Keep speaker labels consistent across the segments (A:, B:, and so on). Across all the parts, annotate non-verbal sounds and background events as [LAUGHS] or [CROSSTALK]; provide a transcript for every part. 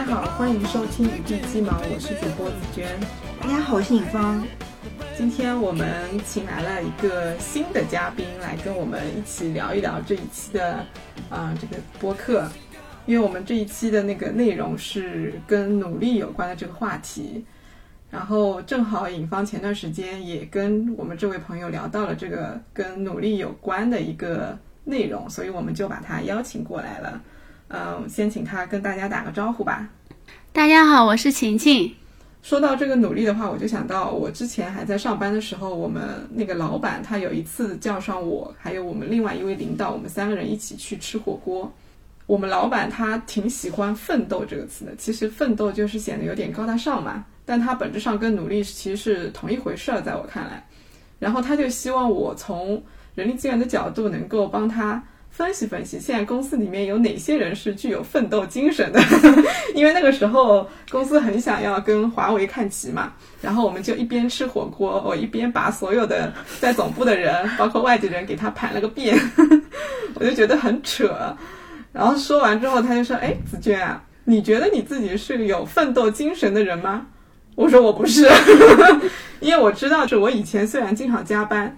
A: 大家好，欢迎收听《一地鸡毛》，我是主播紫娟。
B: 大家好，我是尹芳。
A: 今天我们请来了一个新的嘉宾，来跟我们一起聊一聊这一期的啊这个播客。因为我们这一期的那个内容是跟努力有关的这个话题，然后正好尹芳前段时间也跟我们这位朋友聊到了这个跟努力有关的一个内容，所以我们就把他邀请过来了。嗯，先请他跟大家打个招呼吧。
C: 大家好，我是晴晴。
A: 说到这个努力的话，我就想到我之前还在上班的时候，我们那个老板他有一次叫上我，还有我们另外一位领导，我们三个人一起去吃火锅。我们老板他挺喜欢“奋斗”这个词的，其实“奋斗”就是显得有点高大上嘛，但他本质上跟努力其实是同一回事儿，在我看来。然后他就希望我从人力资源的角度能够帮他。分析分析，现在公司里面有哪些人是具有奋斗精神的？[LAUGHS] 因为那个时候公司很想要跟华为看齐嘛，然后我们就一边吃火锅，我一边把所有的在总部的人，包括外地人，给他盘了个遍，[LAUGHS] 我就觉得很扯。然后说完之后，他就说：“哎，子娟啊，你觉得你自己是有奋斗精神的人吗？”我说：“我不是，[LAUGHS] 因为我知道，是我以前虽然经常加班。”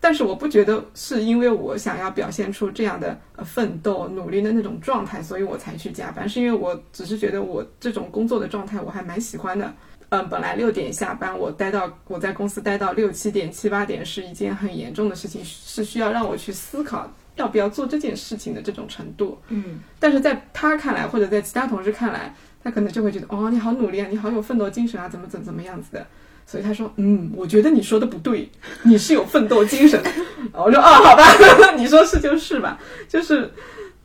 A: 但是我不觉得是因为我想要表现出这样的呃奋斗努力的那种状态，所以我才去加班。是因为我只是觉得我这种工作的状态我还蛮喜欢的。嗯，本来六点下班，我待到我在公司待到六七点、七八点是一件很严重的事情，是需要让我去思考要不要做这件事情的这种程度。
B: 嗯，
A: 但是在他看来，或者在其他同事看来，他可能就会觉得哦，你好努力啊，你好有奋斗精神啊，怎么怎么怎么样子的。所以他说，嗯，我觉得你说的不对，你是有奋斗精神。[LAUGHS] 我说，哦，好吧，[LAUGHS] 你说是就是吧，就是，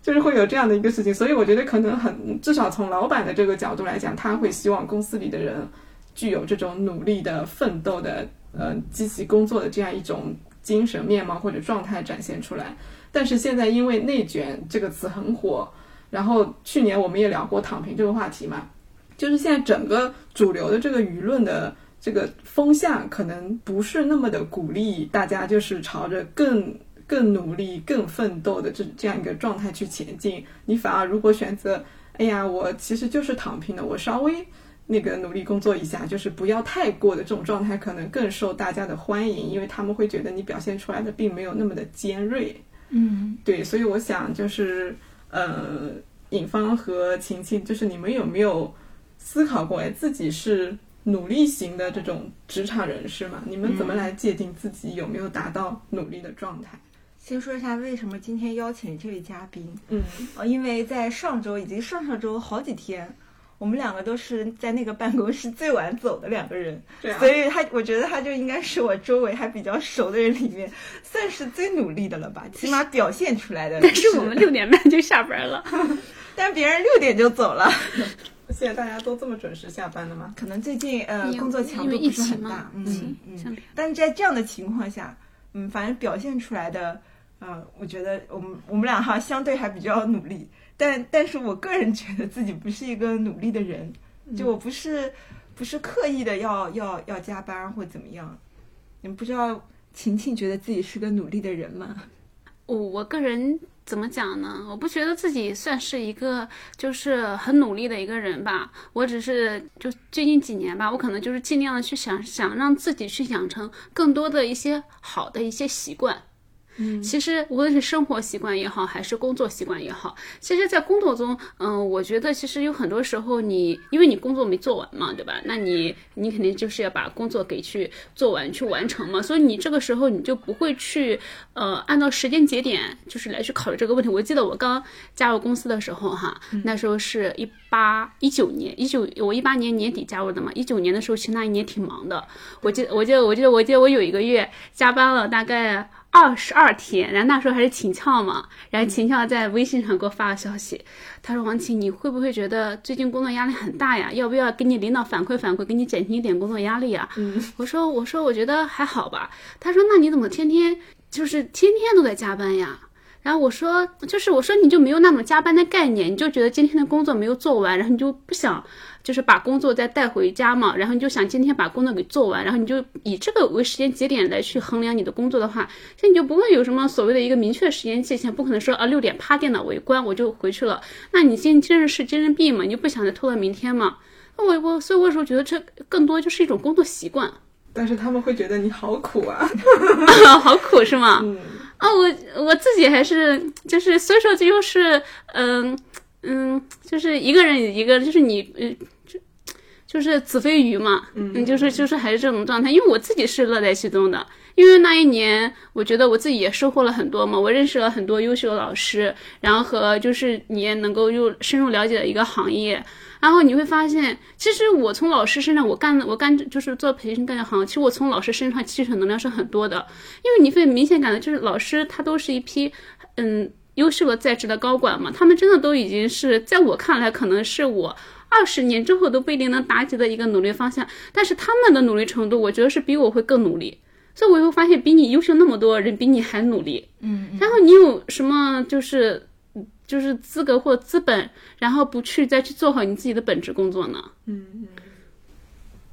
A: 就是会有这样的一个事情。所以我觉得可能很，至少从老板的这个角度来讲，他会希望公司里的人具有这种努力的、奋斗的、呃，积极工作的这样一种精神面貌或者状态展现出来。但是现在因为内卷这个词很火，然后去年我们也聊过躺平这个话题嘛，就是现在整个主流的这个舆论的。这个风向可能不是那么的鼓励大家，就是朝着更更努力、更奋斗的这这样一个状态去前进。你反而如果选择，哎呀，我其实就是躺平的，我稍微那个努力工作一下，就是不要太过的这种状态，可能更受大家的欢迎，因为他们会觉得你表现出来的并没有那么的尖锐。
B: 嗯，
A: 对，所以我想就是呃，尹芳和晴晴，就是你们有没有思考过，哎，自己是？努力型的这种职场人士嘛，你们怎么来界定自己有没有达到努力的状态？
B: 先说一下为什么今天邀请这位嘉宾。
A: 嗯，
B: 呃，因为在上周以及上上周好几天，我们两个都是在那个办公室最晚走的两个人，
A: 对啊，
B: 所以他我觉得他就应该是我周围还比较熟的人里面，算是最努力的了吧，[LAUGHS] 起码表现出来的。
C: 但是我们六点半就下班了，[LAUGHS]
B: 但别人六点就走了。[LAUGHS]
A: 现在大家都这么准时下班了吗？
B: 可能最近呃工作强度不是很大，嗯嗯。但是在这样的情况下，嗯，反正表现出来的，呃，我觉得我们我们俩哈相对还比较努力，但但是我个人觉得自己不是一个努力的人，就我不是不是刻意的要要要加班或怎么样。你们不知道晴晴觉得自己是个努力的人吗？
C: 我我个人。怎么讲呢？我不觉得自己算是一个就是很努力的一个人吧。我只是就最近几年吧，我可能就是尽量的去想想让自己去养成更多的一些好的一些习惯。
B: 嗯，
C: 其实无论是生活习惯也好，还是工作习惯也好，其实，在工作中，嗯，我觉得其实有很多时候，你因为你工作没做完嘛，对吧？那你你肯定就是要把工作给去做完，去完成嘛。所以你这个时候你就不会去，呃，按照时间节点就是来去考虑这个问题。我记得我刚加入公司的时候，哈，那时候是一八一九年，一九我一八年年底加入的嘛，一九年的时候其实那一年挺忙的。我记我记得我记得我记得我有一个月加班了大概。二十二天，然后那时候还是秦俏嘛，然后秦俏在微信上给我发了消息，他说：“王琦，你会不会觉得最近工作压力很大呀？要不要给你领导反馈反馈，给你减轻一点工作压力啊？”
A: 嗯，
C: 我说：“我说我觉得还好吧。”他说：“那你怎么天天就是天天都在加班呀？”然后我说，就是我说你就没有那种加班的概念，你就觉得今天的工作没有做完，然后你就不想就是把工作再带回家嘛，然后你就想今天把工作给做完，然后你就以这个为时间节点来去衡量你的工作的话，那你就不会有什么所谓的一个明确的时间界限，不可能说啊六点啪电脑我一关我就回去了，那你今今日事今日毕嘛，你就不想再拖到明天嘛？那我我所以我有时候觉得这更多就是一种工作习惯。
A: 但是他们会觉得你好苦啊，[LAUGHS]
C: 好苦是吗？
A: 嗯。
C: 啊，我我自己还是就是，所以说这就是嗯嗯，就是一个人一个，就是你嗯就就是子非鱼嘛，嗯，就是就是还是这种状态。因为我自己是乐在其中的，因为那一年我觉得我自己也收获了很多嘛，我认识了很多优秀的老师，然后和就是你也能够又深入了解了一个行业。然后你会发现，其实我从老师身上，我干我干就是做培训干这行，其实我从老师身上吸取能量是很多的，因为你会明显感到，就是老师他都是一批，嗯，优秀的在职的高管嘛，他们真的都已经是在我看来，可能是我二十年之后都不一定能达及的一个努力方向，但是他们的努力程度，我觉得是比我会更努力，所以我会发现，比你优秀那么多人，比你还努力，
B: 嗯，
C: 然后你有什么就是。就是资格或资本，然后不去再去做好你自己的本职工作呢？
A: 嗯嗯。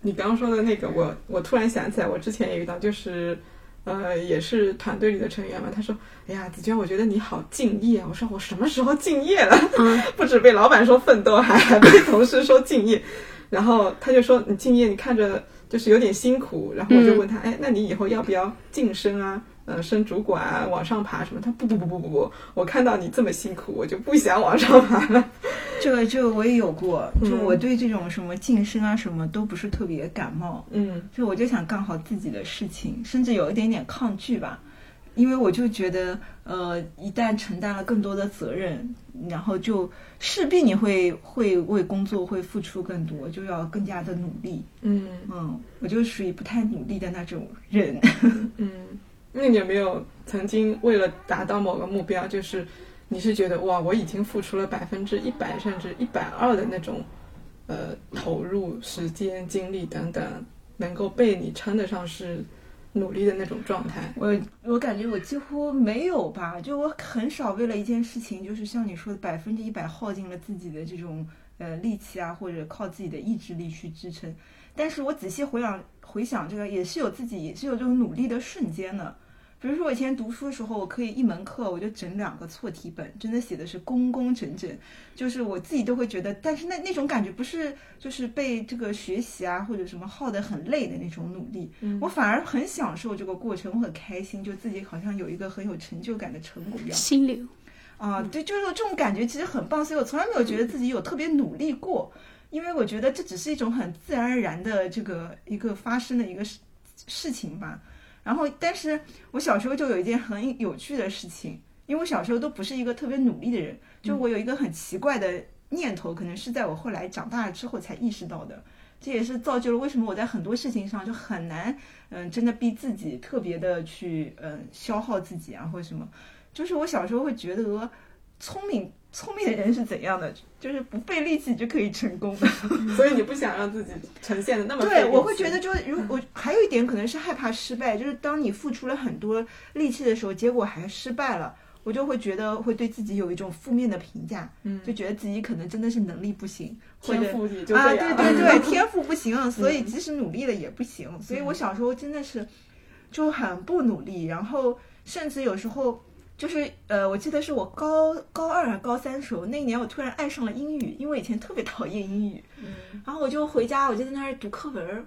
A: 你刚刚说的那个，我我突然想起来，我之前也遇到，就是呃，也是团队里的成员嘛。他说：“哎呀，子娟，我觉得你好敬业。”我说：“我什么时候敬业了？[LAUGHS] 不止被老板说奋斗，还还被同事说敬业。”然后他就说：“你敬业，你看着就是有点辛苦。”然后我就问他：“哎，那你以后要不要晋升啊？”呃，升主管往上爬什么？他不不不不不不，我看到你这么辛苦，我就不想往上爬了。[LAUGHS]
B: 这个这个我也有过，就我对这种什么晋升啊什么都不是特别感冒。
A: 嗯，
B: 就我就想干好自己的事情，甚至有一点点抗拒吧，因为我就觉得，呃，一旦承担了更多的责任，然后就势必你会会为工作会付出更多，就要更加的努力。
A: 嗯
B: 嗯，我就属于不太努力的那种人。
A: 嗯。那你有没有曾经为了达到某个目标，就是你是觉得哇，我已经付出了百分之一百甚至一百二的那种呃投入、时间、精力等等，能够被你称得上是努力的那种状态？
B: 我我感觉我几乎没有吧，就我很少为了一件事情，就是像你说的百分之一百耗尽了自己的这种呃力气啊，或者靠自己的意志力去支撑。但是我仔细回想回想，这个也是有自己也是有这种努力的瞬间的。比如说我以前读书的时候，我可以一门课我就整两个错题本，真的写的是工工整整，就是我自己都会觉得，但是那那种感觉不是就是被这个学习啊或者什么耗得很累的那种努力，我反而很享受这个过程，我很开心，就自己好像有一个很有成就感的成果一样。
C: 心流
B: 啊，对，就是这种感觉其实很棒，所以我从来没有觉得自己有特别努力过，因为我觉得这只是一种很自然而然的这个一个发生的一个事事情吧。然后，但是我小时候就有一件很有趣的事情，因为我小时候都不是一个特别努力的人，就我有一个很奇怪的念头，可能是在我后来长大了之后才意识到的。这也是造就了为什么我在很多事情上就很难，嗯，真的逼自己特别的去，嗯，消耗自己啊，或者什么。就是我小时候会觉得，聪明。聪明的人是怎样的？就是不费力气就可以成功的，[LAUGHS]
A: 所以你不想让自己呈现的那么
B: 对，我会觉得，就如果还有一点可能是害怕失败，就是当你付出了很多力气的时候，结果还失败了，我就会觉得会对自己有一种负面的评价，
A: 嗯，
B: 就觉得自己可能真的是能力不行，
A: 天赋也就
B: 啊，对对对，[LAUGHS] 天赋不行，所以即使努力了也不行。所以我小时候真的是就很不努力，然后甚至有时候。就是呃，我记得是我高高二还是高三的时候，那一年我突然爱上了英语，因为以前特别讨厌英语，然后我就回家，我就在那儿读课文，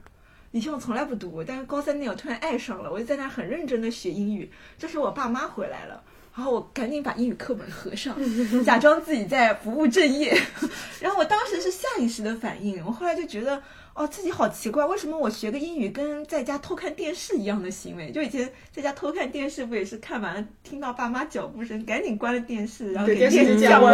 B: 以前我从来不读，但是高三那年我突然爱上了，我就在那儿很认真的学英语。这时我爸妈回来了，然后我赶紧把英语课本合上，[LAUGHS] 假装自己在不务正业，[LAUGHS] 然后我当时是下意识的反应，我后来就觉得。哦，自己好奇怪，为什么我学个英语跟在家偷看电视一样的行为？就以前在家偷看电视，不也是看完了听到爸妈脚步声，赶紧关了电视，然后给电视降温。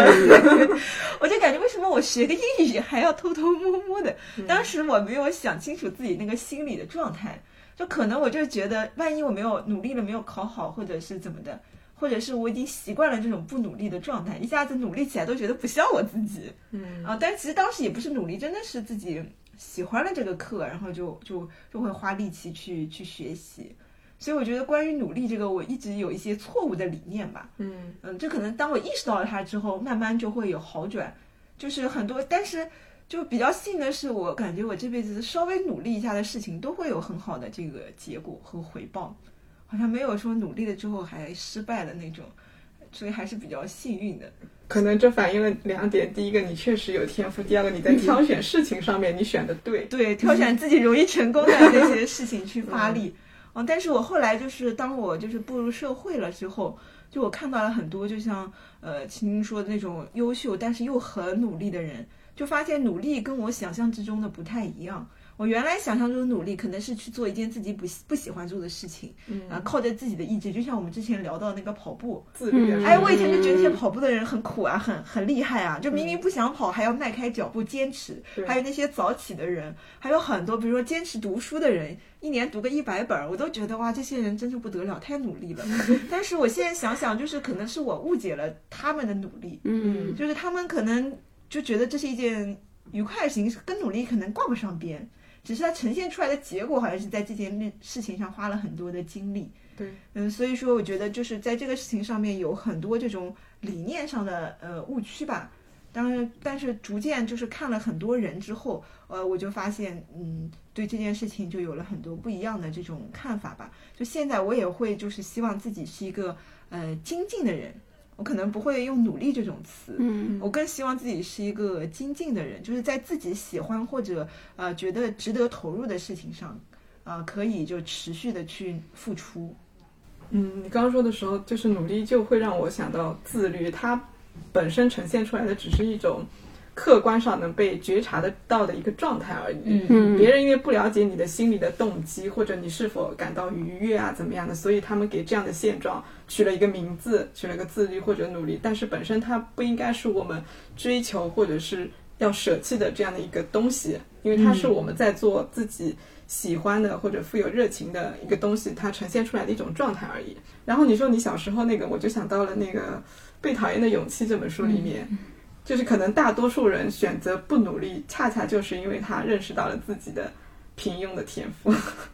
B: [LAUGHS] 我就感觉为什么我学个英语还要偷偷摸摸的？[LAUGHS] 当时我没有想清楚自己那个心理的状态，就可能我就觉得，万一我没有努力了，没有考好，或者是怎么的，或者是我已经习惯了这种不努力的状态，一下子努力起来都觉得不像我自己。
A: 嗯
B: 啊，但其实当时也不是努力，真的是自己。喜欢了这个课，然后就就就会花力气去去学习，所以我觉得关于努力这个，我一直有一些错误的理念吧。
A: 嗯
B: 嗯，这可能当我意识到了它之后，慢慢就会有好转。就是很多，但是就比较幸的是，我感觉我这辈子稍微努力一下的事情，都会有很好的这个结果和回报，好像没有说努力了之后还失败的那种，所以还是比较幸运的。
A: 可能这反映了两点：第一个，你确实有天赋；第二个，你在挑选事情上面你选的对。
B: 对，挑选自己容易成功的那些事情去发力。嗯，但是我后来就是当我就是步入社会了之后。就我看到了很多，就像呃青青说的那种优秀但是又很努力的人，就发现努力跟我想象之中的不太一样。我原来想象中的努力可能是去做一件自己不不喜欢做的事情，啊，靠着自己的意志，就像我们之前聊到那个跑步，
A: 自律。
B: 哎，我以前就觉得那些跑步的人很苦啊，很很厉害啊，就明明不想跑，还要迈开脚步坚持。还有那些早起的人，还有很多，比如说坚持读书的人，一年读个一百本，我都觉得哇，这些人真是不得了，太努力了。[LAUGHS] 但是我现在想想，就是可能是我误解了他们的努力，
C: 嗯，
B: 就是他们可能就觉得这是一件愉快的事情，跟努力可能挂不上边。只是它呈现出来的结果，好像是在这件事情上花了很多的精力。
A: 对，
B: 嗯，所以说我觉得就是在这个事情上面有很多这种理念上的呃误区吧。当然，但是逐渐就是看了很多人之后，呃，我就发现，嗯，对这件事情就有了很多不一样的这种看法吧。就现在我也会就是希望自己是一个呃精进的人。我可能不会用努力这种词，
C: 嗯，
B: 我更希望自己是一个精进的人，就是在自己喜欢或者呃觉得值得投入的事情上，啊，可以就持续的去付出。
A: 嗯，你刚刚说的时候，就是努力就会让我想到自律，它本身呈现出来的只是一种。客观上能被觉察得到的一个状态而已。
C: 嗯，
A: 别人因为不了解你的心理的动机，或者你是否感到愉悦啊，怎么样的，所以他们给这样的现状取了一个名字，取了个自律或者努力。但是本身它不应该是我们追求或者是要舍弃的这样的一个东西，因为它是我们在做自己喜欢的或者富有热情的一个东西，它呈现出来的一种状态而已。然后你说你小时候那个，我就想到了那个《被讨厌的勇气》这本书里面。就是可能大多数人选择不努力，恰恰就是因为他认识到了自己的平庸的天赋，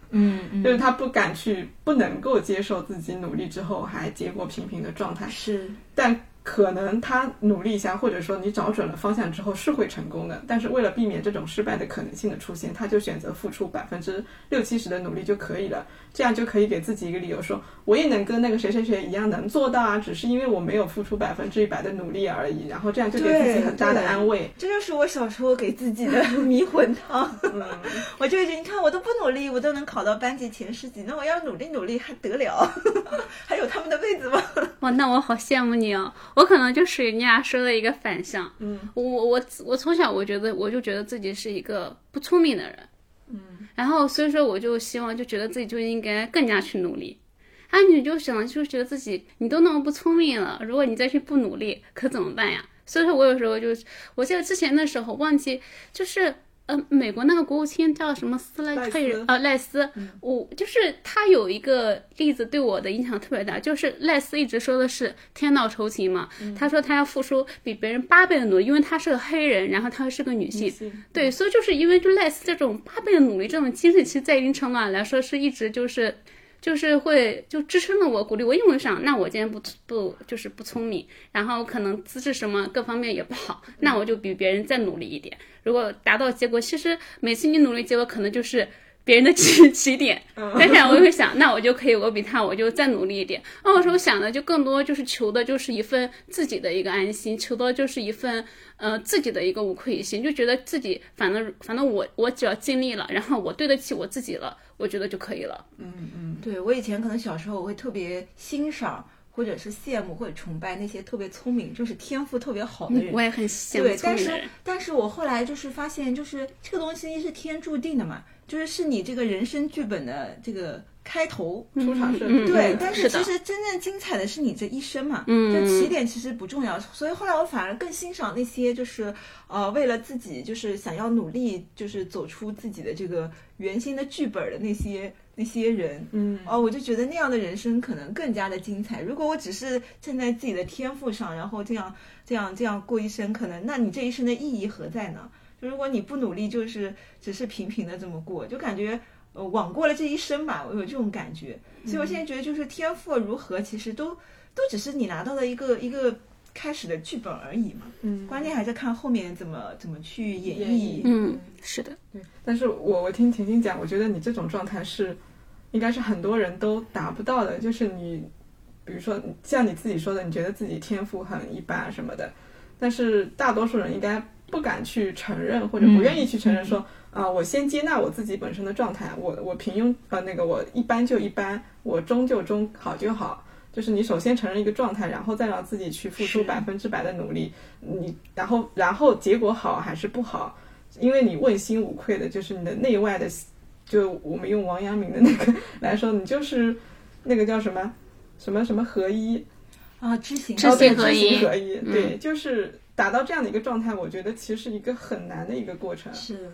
B: 嗯，[LAUGHS]
A: 就是他不敢去，不能够接受自己努力之后还结果平平的状态，
B: 是，
A: 但。可能他努力一下，或者说你找准了方向之后是会成功的。但是为了避免这种失败的可能性的出现，他就选择付出百分之六七十的努力就可以了。这样就可以给自己一个理由，说我也能跟那个谁谁谁一样能做到啊，只是因为我没有付出百分之一百的努力而已。然后这样就给自己很大的安慰。
B: 这就是我小时候给自己的迷魂汤。[LAUGHS] 我就一直，你看我都不努力，我都能考到班级前十几，那我要努力努力还得了？[LAUGHS] 还有他们的位子吗？
C: 哇，那我好羡慕你哦。我可能就属于你俩说的一个反向，
A: 嗯，
C: 我我我从小我觉得我就觉得自己是一个不聪明的人，
A: 嗯，
C: 然后所以说我就希望就觉得自己就应该更加去努力，啊，你就想就觉得自己你都那么不聪明了，如果你再去不努力可怎么办呀？所以说我有时候就我记得之前的时候忘记就是。呃，美国那个国务卿叫什么斯莱特人啊？赖斯，我就是他有一个例子对我的影响特别大，就是赖斯一直说的是天道酬勤嘛。他说他要付出比别人八倍的努力，因为他是个黑人，然后他是个女性。对，所以就是因为就赖斯这种八倍的努力，这种精神，其实在一定程度上来说是一直就是。就是会就支撑了我，鼓励我，因为想，那我今天不不就是不聪明，然后可能资质什么各方面也不好，那我就比别人再努力一点。如果达到结果，其实每次你努力结果可能就是别人的起起点，但是我会想，那我就可以，我比他我就再努力一点。那我候想的就更多就是求的就是一份自己的一个安心，求的就是一份。呃，自己的一个无愧于心，就觉得自己反正反正我我只要尽力了，然后我对得起我自己了，我觉得就可以了。
A: 嗯嗯，
B: 对我以前可能小时候我会特别欣赏或者是羡慕或者崇拜那些特别聪明，就是天赋特别好的人。
C: 我也很羡慕
B: 对，但是但是我后来就是发现，就是这个东西是天注定的嘛，就是是你这个人生剧本的这个。开头
A: 出场设
C: 置
B: 对，但是其实真正精彩的是你这一生嘛，就起点其实不重要，所以后来我反而更欣赏那些就是呃为了自己就是想要努力就是走出自己的这个原先的剧本的那些那些人，
A: 嗯，
B: 哦，我就觉得那样的人生可能更加的精彩。如果我只是站在自己的天赋上，然后这样这样这样过一生，可能那你这一生的意义何在呢？就如果你不努力，就是只是平平的这么过，就感觉。呃枉过了这一生吧，我有这种感觉。所以我现在觉得，就是天赋如何，其实都都只是你拿到的一个一个开始的剧本而已嘛。
A: 嗯，
B: 关键还是看后面怎么怎么去演
A: 绎。
C: 嗯，是的。
A: 对，但是我我听婷婷讲，我觉得你这种状态是，应该是很多人都达不到的。就是你，比如说像你自己说的，你觉得自己天赋很一般什么的，但是大多数人应该不敢去承认，或者不愿意去承认说。啊，我先接纳我自己本身的状态，我我平庸，呃，那个我一般就一般，我中就中，好就好。就是你首先承认一个状态，然后再让自己去付出百分之百的努力，你然后然后结果好还是不好，因为你问心无愧的，就是你的内外的，就我们用王阳明的那个来说，你就是那个叫什么什么什么合一
B: 啊，知行
C: 知行合
A: 一，合一，对，就是达到这样的一个状态，我觉得其实是一个很难的一个过程，
B: 是。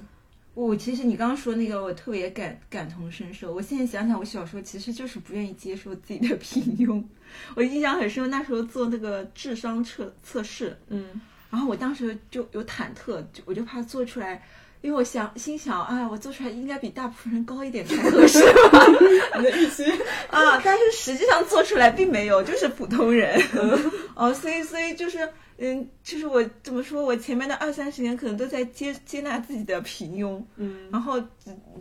B: 我其实你刚刚说那个，我特别感感同身受。我现在想想，我小时候其实就是不愿意接受自己的 [LAUGHS] 平庸。我印象很深，那时候做那个智商测测试，
A: 嗯，
B: 然后我当时就有忐忑，就我就怕做出来，因为我想心想，哎，我做出来应该比大部分人高一点才合适吧？[LAUGHS]
A: 你的预期
B: 啊，但是实际上做出来并没有，就是普通人。哦，所以所以就是。嗯，就是我怎么说，我前面的二三十年可能都在接接纳自己的平庸，
A: 嗯，
B: 然后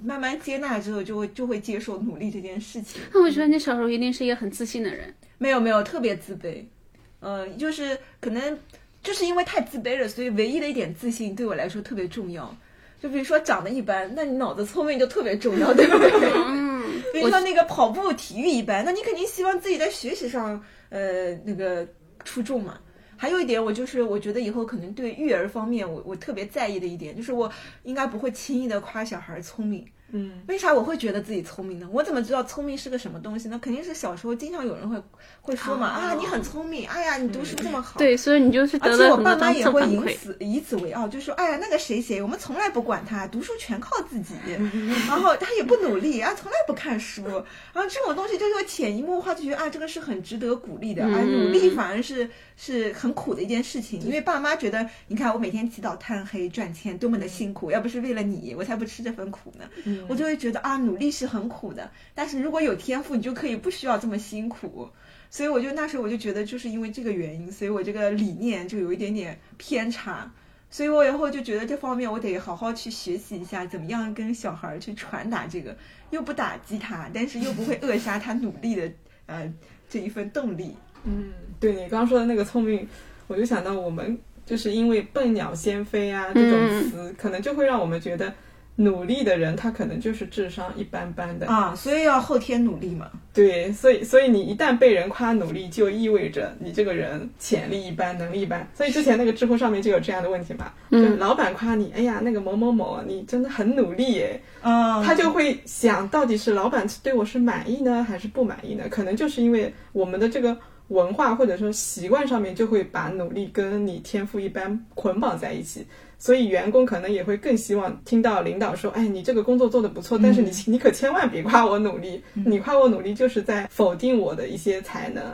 B: 慢慢接纳之后，就会就会接受努力这件事情。
C: 那我觉得你小时候一定是一个很自信的人。
B: 没有没有，特别自卑，嗯，就是可能就是因为太自卑了，所以唯一的一点自信对我来说特别重要。就比如说长得一般，那你脑子聪明就特别重要，对不对？[LAUGHS]
C: 嗯。[LAUGHS]
B: 比如说那个跑步体育一般，那你肯定希望自己在学习上呃那个出众嘛。还有一点，我就是我觉得以后可能对育儿方面，我我特别在意的一点，就是我应该不会轻易的夸小孩聪明。
A: 嗯，
B: 为啥我会觉得自己聪明呢？我怎么知道聪明是个什么东西呢？肯定是小时候经常有人会会说嘛，啊，你很聪明，哎呀，你读书这么好。
C: 对，所以你就是
B: 而且我爸妈也会以此以此为傲，就说，哎呀，那个谁谁，我们从来不管他，读书全靠自己，[LAUGHS] 然后他也不努力啊，从来不看书，然后这种东西就会潜移默化就觉得啊，这个是很值得鼓励的，而努力反而是是很苦的一件事情，因为爸妈觉得，你看我每天起早贪黑赚钱多么的辛苦，要不是为了你，我才不吃这份苦呢。我就会觉得啊，努力是很苦的，但是如果有天赋，你就可以不需要这么辛苦。所以我就那时候我就觉得，就是因为这个原因，所以我这个理念就有一点点偏差。所以我以后就觉得这方面我得好好去学习一下，怎么样跟小孩去传达这个，又不打击他，但是又不会扼杀他努力的呃这一份动力。
A: 嗯，对你刚刚说的那个聪明，我就想到我们就是因为“笨鸟先飞”啊这种词，可能就会让我们觉得。努力的人，他可能就是智商一般般的
B: 啊，所以要后天努力嘛。
A: 对，所以所以你一旦被人夸努力，就意味着你这个人潜力一般，能力一般。所以之前那个知乎上面就有这样的问题嘛，就老板夸你，哎呀，那个某某某，你真的很努力耶。
B: 啊，
A: 他就会想到底是老板对我是满意呢，还是不满意呢？可能就是因为我们的这个文化或者说习惯上面，就会把努力跟你天赋一般捆绑在一起。所以员工可能也会更希望听到领导说：“哎，你这个工作做得不错，但是你你可千万别夸我努力，你夸我努力就是在否定我的一些才能。”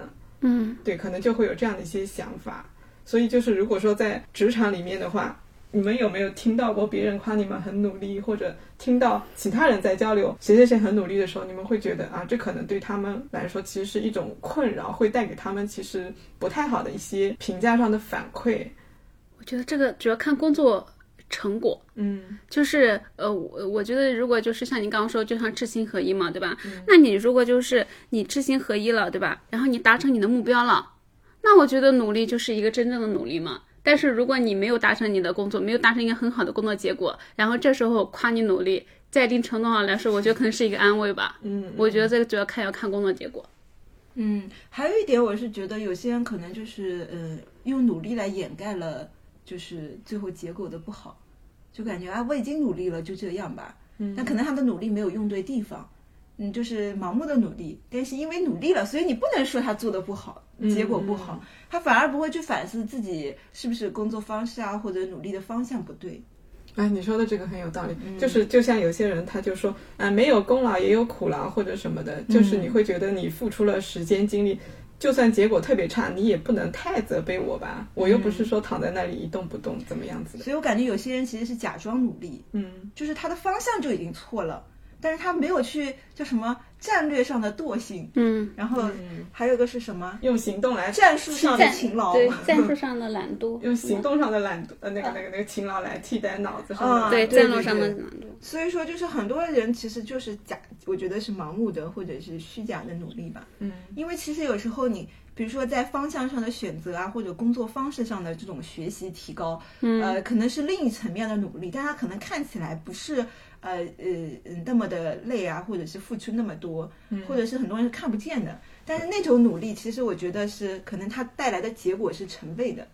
C: 嗯，
A: 对，可能就会有这样的一些想法。所以就是如果说在职场里面的话，你们有没有听到过别人夸你们很努力，或者听到其他人在交流谁谁谁很努力的时候，你们会觉得啊，这可能对他们来说其实是一种困扰，会带给他们其实不太好的一些评价上的反馈。
C: 觉得这个主要看工作成果，
A: 嗯，
C: 就是呃，我我觉得如果就是像你刚刚说，就像知行合一嘛，对吧？那你如果就是你知行合一了，对吧？然后你达成你的目标了，那我觉得努力就是一个真正的努力嘛。但是如果你没有达成你的工作，没有达成一个很好的工作结果，然后这时候夸你努力，在一定程度上来说，我觉得可能是一个安慰吧。
A: 嗯，
C: 我觉得这个主要看要看工作结果。
B: 嗯，还有一点，我是觉得有些人可能就是呃，用努力来掩盖了。就是最后结果的不好，就感觉啊，我已经努力了，就这样吧。
A: 嗯，
B: 但可能他的努力没有用对地方，嗯，就是盲目的努力。但是因为努力了，所以你不能说他做的不好，结果不好，他反而不会去反思自己是不是工作方式啊，或者努力的方向不对。
A: 哎，你说的这个很有道理，就是就像有些人他就说啊，没有功劳也有苦劳或者什么的，就是你会觉得你付出了时间精力。就算结果特别差，你也不能太责备我吧？我又不是说躺在那里一动不动，怎么样子的？
B: 所以我感觉有些人其实是假装努力，
A: 嗯，
B: 就是他的方向就已经错了，但是他没有去叫什么战略上的惰性，嗯，然后还有个是什么？
A: 用行动来
B: 战术上的勤劳，
C: 对 [LAUGHS] 战术上的懒惰，
A: 用行动上的懒惰呃那个那个那个勤劳来替代脑子上的
C: 对战略上的懒惰。
B: 所以说，就是很多人其实就是假，我觉得是盲目的或者是虚假的努力吧。嗯，因为其实有时候你。比如说，在方向上的选择啊，或者工作方式上的这种学习提高，呃，可能是另一层面的努力，但它可能看起来不是呃呃那么的累啊，或者是付出那么多，或者是很多人是看不见的。但是那种努力，其实我觉得是可能它带来的结果是成倍的。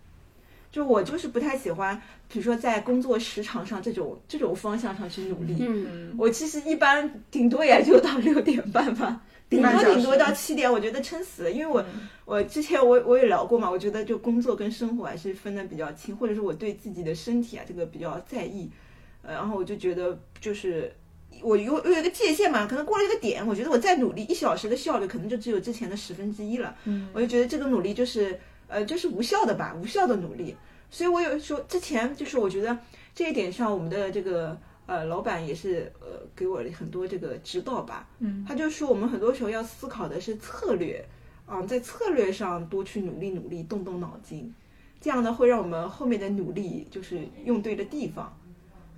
B: 就我就是不太喜欢，比如说在工作时长上这种这种方向上去努力。嗯，我其实一般顶多也就到六点半吧。顶多顶多到七点，我觉得撑死了，因为我我之前我我也聊过嘛，我觉得就工作跟生活还是分的比较清，或者是我对自己的身体啊这个比较在意，呃，然后我就觉得就是我有有一个界限嘛，可能过了一个点，我觉得我再努力一小时的效率可能就只有之前的十分之一了，嗯，我就觉得这个努力就是呃就是无效的吧，无效的努力，所以我有时候之前就是我觉得这一点上我们的这个。呃，老板也是呃，给我很多这个指导吧。嗯，他就说我们很多时候要思考的是策略，啊，在策略上多去努力努力，动动脑筋，这样呢会让我们后面的努力就是用对了地方。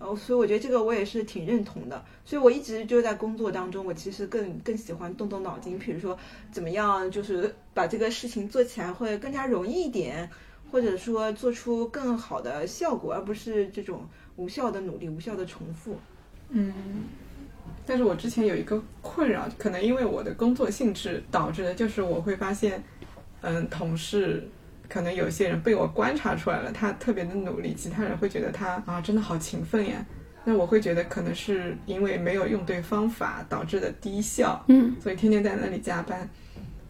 B: 哦，所以我觉得这个我也是挺认同的。所以我一直就在工作当中，我其实更更喜欢动动脑筋，比如说怎么样就是把这个事情做起来会更加容易一点，或者说做出更好的效果，而不是这种。无效的努力，无效的重复。
A: 嗯，但是我之前有一个困扰，可能因为我的工作性质导致的，就是我会发现，嗯，同事可能有些人被我观察出来了，他特别的努力，其他人会觉得他啊，真的好勤奋呀。那我会觉得可能是因为没有用对方法导致的低效，嗯，所以天天在那里加班。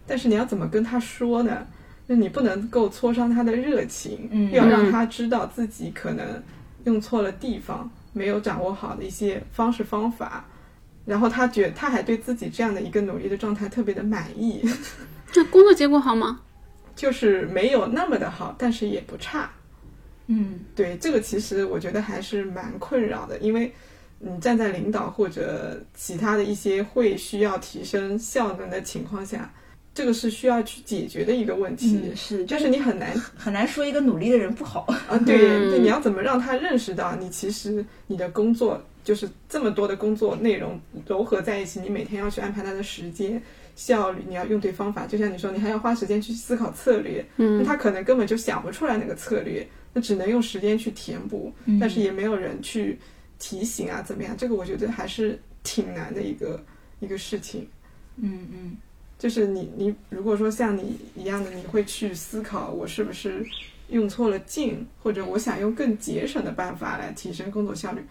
A: 但是你要怎么跟他说呢？那你不能够挫伤他的热情，嗯，要让他知道自己可能。用错了地方，没有掌握好的一些方式方法，然后他觉他还对自己这样的一个努力的状态特别的满意。[LAUGHS]
C: 那工作结果好吗？
A: 就是没有那么的好，但是也不差。
B: 嗯，
A: 对，这个其实我觉得还是蛮困扰的，因为你站在领导或者其他的一些会需要提升效能的情况下。这个是需要去解决的一个问题，
B: 是，
A: 就是你很难
B: 很难说一个努力的人不好 [LAUGHS]
A: 啊。对，对，你要怎么让他认识到你其实你的工作就是这么多的工作内容糅合在一起，你每天要去安排他的时间效率，你要用对方法。就像你说，你还要花时间去思考策略，嗯，那他可能根本就想不出来那个策略，那只能用时间去填补，但是也没有人去提醒啊，怎么样？这个我觉得还是挺难的一个一个事情。
B: 嗯嗯。
A: 就是你，你如果说像你一样的，你会去思考我是不是用错了劲，或者我想用更节省的办法来提升工作效率。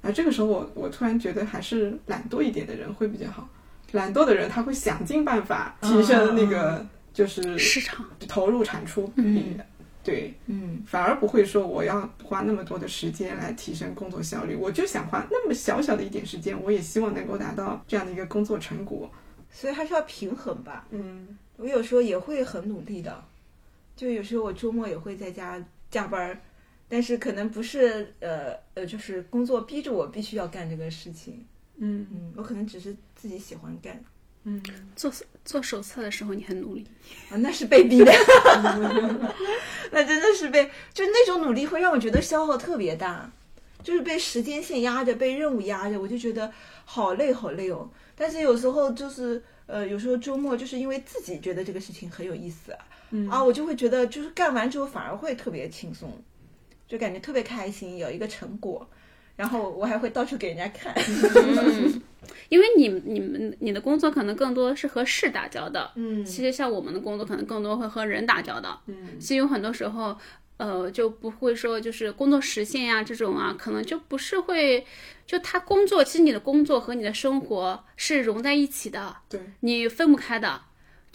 A: 啊这个时候，我我突然觉得还是懒惰一点的人会比较好。懒惰的人他会想尽办法提升那个就是
C: 市场。
A: 投入产出嗯，对，嗯，反而不会说我要花那么多的时间来提升工作效率。我就想花那么小小的一点时间，我也希望能够达到这样的一个工作成果。
B: 所以还是要平衡吧。嗯，我有时候也会很努力的，就有时候我周末也会在家加班儿，但是可能不是呃呃，就是工作逼着我必须要干这个事情。嗯。嗯，我可能只是自己喜欢干。
C: 嗯，做做手册的时候你很努力
B: 啊，那是被逼的。[LAUGHS] [LAUGHS] 那真的是被，就那种努力会让我觉得消耗特别大，就是被时间线压着，被任务压着，我就觉得好累好累哦。但是有时候就是，呃，有时候周末就是因为自己觉得这个事情很有意思啊，啊，我就会觉得就是干完之后反而会特别轻松，就感觉特别开心，有一个成果，然后我还会到处给人家看。[LAUGHS]
C: 因为你、你们、你的工作可能更多是和事打交道，嗯，其实像我们的工作可能更多会和人打交道，嗯，其实有很多时候。呃，就不会说就是工作实现呀这种啊，可能就不是会，就他工作，其实你的工作和你的生活是融在一起的，
A: 对，
C: 你分不开的，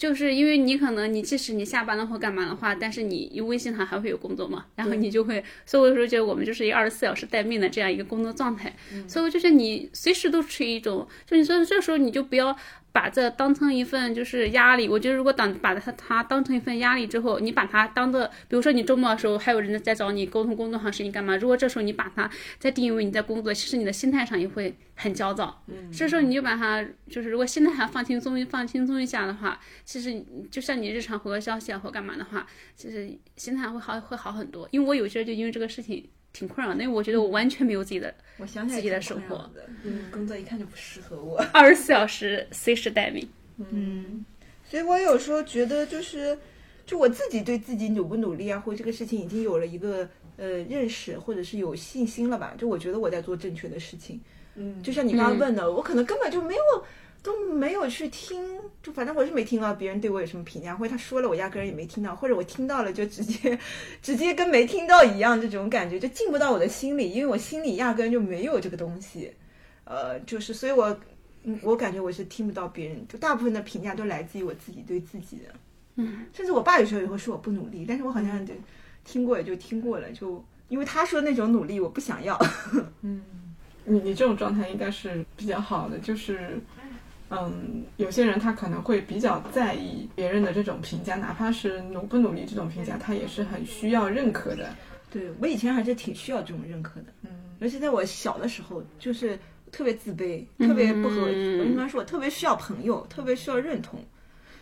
C: 就是因为你可能你即使你下班了或干嘛的话，但是你微信上还会有工作嘛，然后你就会，所以我说觉得我们就是一个二十四小时待命的这样一个工作状态，所以我就觉得你随时都处于一种，就你说这时候你就不要把这当成一份就是压力。我觉得如果当把它它当成一份压力之后，你把它当做，比如说你周末的时候还有人在找你沟通工作上事情干嘛？如果这时候你把它再定义为你在工作，其实你的心态上也会很焦躁。嗯，这时候你就把它就是如果心态上放轻松放轻松一下的话，其实就像你日常回个消息啊或干嘛的话，其实心态会好会好很多。因为我有些就因为这个事情。挺困扰，因为我觉得我完全没有自己的，
B: 我想想
C: 自己的生活，
B: 嗯，工作一看就不适合我，[LAUGHS]
C: 二十四小时随时待命，
B: 嗯，所以我有时候觉得就是，就我自己对自己努不努力啊，或这个事情已经有了一个呃认识，或者是有信心了吧，就我觉得我在做正确的事情，嗯，就像你刚刚问的，我可能根本就没有。都没有去听，就反正我是没听到别人对我有什么评价，或者他说了我压根儿也没听到，或者我听到了就直接 [LAUGHS] 直接跟没听到一样，这种感觉就进不到我的心里，因为我心里压根就没有这个东西，呃，就是所以我我感觉我是听不到别人，就大部分的评价都来自于我自己对自己的，
C: 嗯，
B: 甚至我爸有时候也会说我不努力，但是我好像就听过也就听过了，就因为他说那种努力我不想要，[LAUGHS]
A: 嗯，你你这种状态应该是比较好的，就是。嗯，有些人他可能会比较在意别人的这种评价，哪怕是努不努力这种评价，他也是很需要认可的。
B: 对我以前还是挺需要这种认可的，嗯，尤其在我小的时候，就是特别自卑，特别不和。我跟他说，我特别需要朋友，特别需要认同。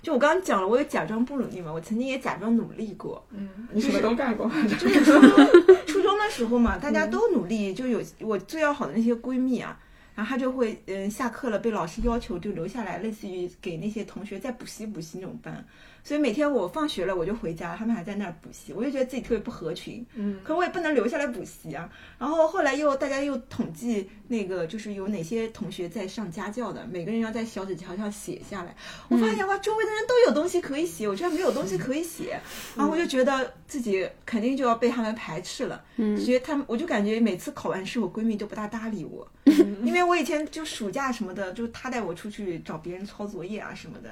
B: 就我刚刚讲了，我有假装不努力嘛，我曾经也假装努力过。
A: 嗯，你什么都干过。
B: 就是初中 [LAUGHS] 初中的时候嘛，大家都努力，就有我最要好的那些闺蜜啊。然后他就会，嗯，下课了被老师要求就留下来，类似于给那些同学再补习补习那种班。所以每天我放学了我就回家，他们还在那儿补习，我就觉得自己特别不合群。嗯，可我也不能留下来补习啊。然后后来又大家又统计那个就是有哪些同学在上家教的，每个人要在小纸条上写下来。我发现哇，周围的人都有东西可以写，我居然没有东西可以写。然后我就觉得自己肯定就要被他们排斥了。嗯，所以他们我就感觉每次考完试，我闺蜜都不大搭理我，因为我以前就暑假什么的，就他带我出去找别人抄作业啊什么的。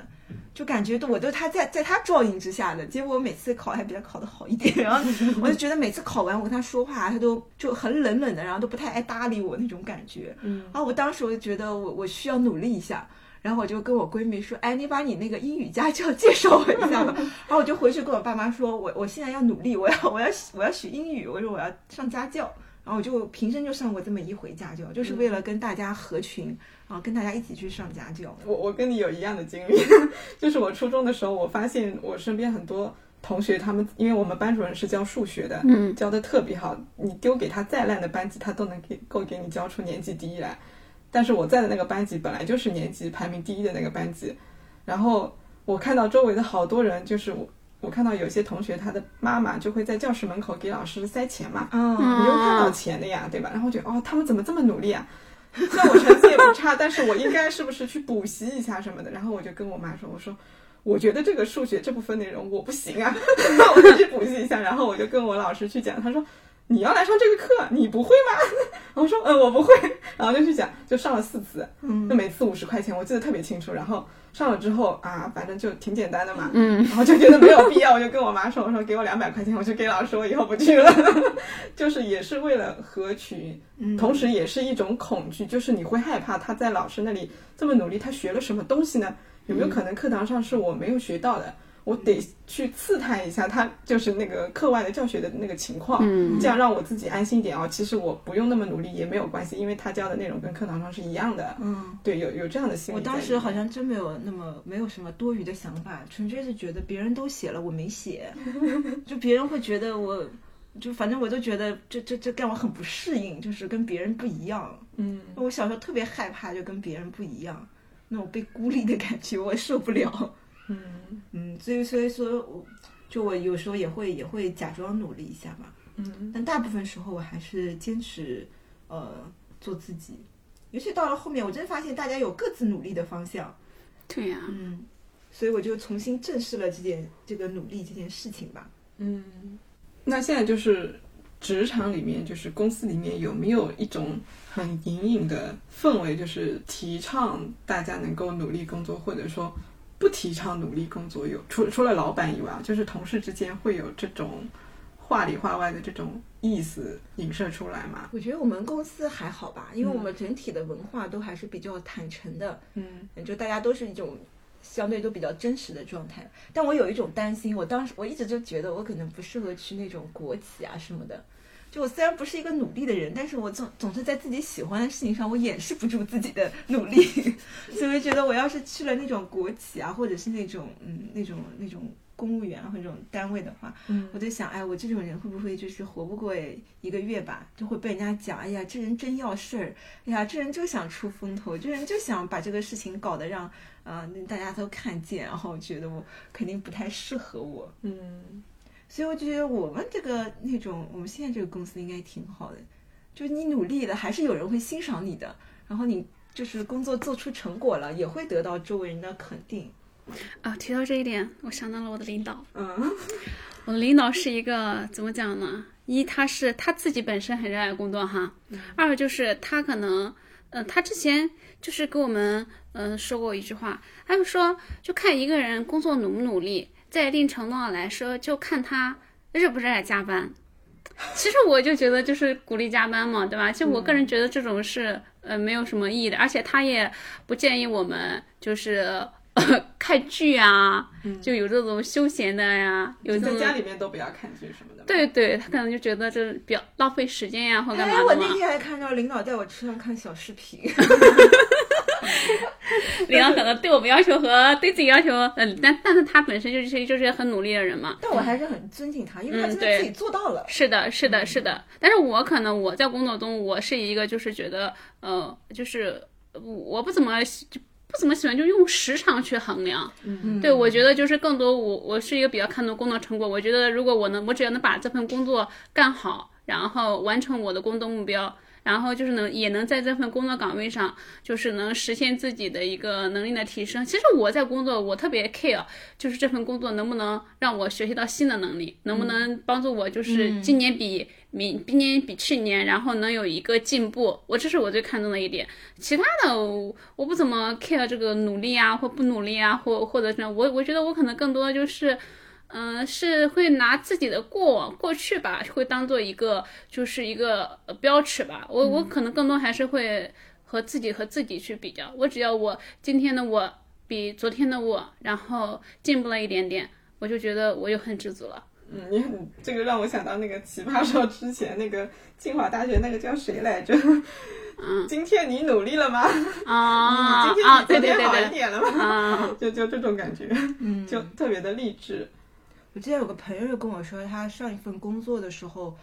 B: 就感觉都我都他在在他照应之下的结果，我每次考还比他考的好一点，然后我就觉得每次考完我跟他说话，他都就很冷冷的，然后都不太爱搭理我那种感觉。嗯，然后我当时我就觉得我我需要努力一下，然后我就跟我闺蜜说，哎，你把你那个英语家教介绍我一下吧。[LAUGHS] 然后我就回去跟我爸妈说，我我现在要努力，我要我要我要学英语，我说我要上家教。然后我就平生就上过这么一回家教，就是为了跟大家合群。啊，跟大家一起去上家教。
A: 我我跟你有一样的经历，[LAUGHS] 就是我初中的时候，我发现我身边很多同学，他们因为我们班主任是教数学的，嗯，教的特别好，你丢给他再烂的班级，他都能给够给你教出年级第一来。但是我在的那个班级本来就是年级排名第一的那个班级，然后我看到周围的好多人，就是我我看到有些同学他的妈妈就会在教室门口给老师塞钱嘛，嗯，你又看到钱的呀，对吧？然后觉得哦，他们怎么这么努力啊？[LAUGHS] 虽然我成绩也不差，但是我应该是不是去补习一下什么的？然后我就跟我妈说：“我说，我觉得这个数学这部分内容我不行啊，那 [LAUGHS] 我就去补习一下。”然后我就跟我老师去讲，他说：“你要来上这个课，你不会吗？” [LAUGHS] 我说：“嗯，我不会。”然后就去讲，就上了四次，就每次五十块钱，我记得特别清楚。然后。上了之后啊，反正就挺简单的嘛，嗯，然后就觉得没有必要，我就跟我妈说，我说给我两百块钱，我就给老师，我以后不去了，[LAUGHS] 就是也是为了合群，同时也是一种恐惧，就是你会害怕他在老师那里这么努力，他学了什么东西呢？有没有可能课堂上是我没有学到的？我得去刺探一下他就是那个课外的教学的那个情况，嗯这样让我自己安心一点哦。其实我不用那么努力也没有关系，因为他教的内容跟课堂上是一样的。嗯，对，有有这样的心理。
B: 我当时好像真没有那么没有什么多余的想法，纯粹是觉得别人都写了我没写，[LAUGHS] 就别人会觉得我，就反正我都觉得这这这让我很不适应，就是跟别人不一样。嗯，我小时候特别害怕就跟别人不一样，那种被孤立的感觉我受不了。嗯嗯，所以所以说，我就我有时候也会也会假装努力一下嘛。嗯，但大部分时候我还是坚持呃做自己。尤其到了后面，我真发现大家有各自努力的方向。
C: 对呀。
B: 嗯，所以我就重新正视了这件这个努力这件事情吧。
A: 嗯，那现在就是职场里面，就是公司里面有没有一种很隐隐的氛围，就是提倡大家能够努力工作，或者说。不提倡努力工作，有除除了老板以外，就是同事之间会有这种话里话外的这种意思影射出来嘛？
B: 我觉得我们公司还好吧，因为我们整体的文化都还是比较坦诚的，
A: 嗯，
B: 就大家都是一种相对都比较真实的状态。但我有一种担心，我当时我一直就觉得我可能不适合去那种国企啊什么的。就我虽然不是一个努力的人，但是我总总是在自己喜欢的事情上，我掩饰不住自己的努力，[LAUGHS] 所以我觉得我要是去了那种国企啊，或者是那种嗯那种那种公务员或者这种单位的话，
A: 嗯，
B: 我就想，哎，我这种人会不会就是活不过一个月吧，就会被人家讲，哎呀，这人真要事儿，哎呀，这人就想出风头，这人就想把这个事情搞得让啊大家都看见，然后觉得我肯定不太适合我，
A: 嗯。
B: 所以我就觉得我们这个那种，我们现在这个公司应该挺好的，就是你努力了，还是有人会欣赏你的，然后你就是工作做出成果了，也会得到周围人的肯定。
C: 啊，提到这一点，我想到了我的领导。
A: 嗯，
C: 我的领导是一个怎么讲呢？一他是他自己本身很热爱工作哈，二就是他可能，嗯，他之前就是跟我们嗯说过一句话，他就说就看一个人工作努不努力。在一定程度上来说，就看他热不热爱加班。其实我就觉得就是鼓励加班嘛，对吧？就我个人觉得这种是呃没有什么意义的，而且他也不建议我们就是 [LAUGHS] 看剧啊，就有这种休闲的呀，有
A: 在家里面都不要看剧什么的。
C: 对对，他可能就觉得这比较浪费时间呀，或干嘛
B: 的。哎，我那天还看到领导带我车上看小视频。[LAUGHS] [LAUGHS] [LAUGHS]
C: 领导可能对我们要求和对自己要求，嗯，但但是他本身就是就是很努力的人嘛。
B: 但我还是很尊敬他，因为他真的自己做到了。
C: 是的，是的，是的。但是我可能我在工作中，我是一个就是觉得，呃，就是我不怎么就不怎么喜欢就用时长去衡量。
A: 嗯，
C: 对我觉得就是更多我我是一个比较看重工作成果。我觉得如果我能我只要能把这份工作干好，然后完成我的工作目标。然后就是能也能在这份工作岗位上，就是能实现自己的一个能力的提升。其实我在工作，我特别 care，就是这份工作能不能让我学习到新的能力，能不能帮助我，就是今年比明今年比去年，然后能有一个进步。我这是我最看重的一点。其他的我不怎么 care 这个努力啊或不努力啊，或或者是我我觉得我可能更多就是。嗯，是会拿自己的过往过去吧，会当做一个就是一个标尺吧。我我可能更多还是会和自己和自己去比较。我只要我今天的我比昨天的我，然后进步了一点点，我就觉得我又很知足了。
A: 嗯，你很这个让我想到那个奇葩说之前那个清华大学那个叫谁来着？
C: 嗯，
A: 今天你努力了吗？
C: 啊，
A: 今天你
C: 昨
A: 天好一点了吗？
C: 啊，[LAUGHS]
A: 就就这种感觉，嗯，就特别的励志。
B: 我记得有个朋友就跟我说，他上一份工作的时候，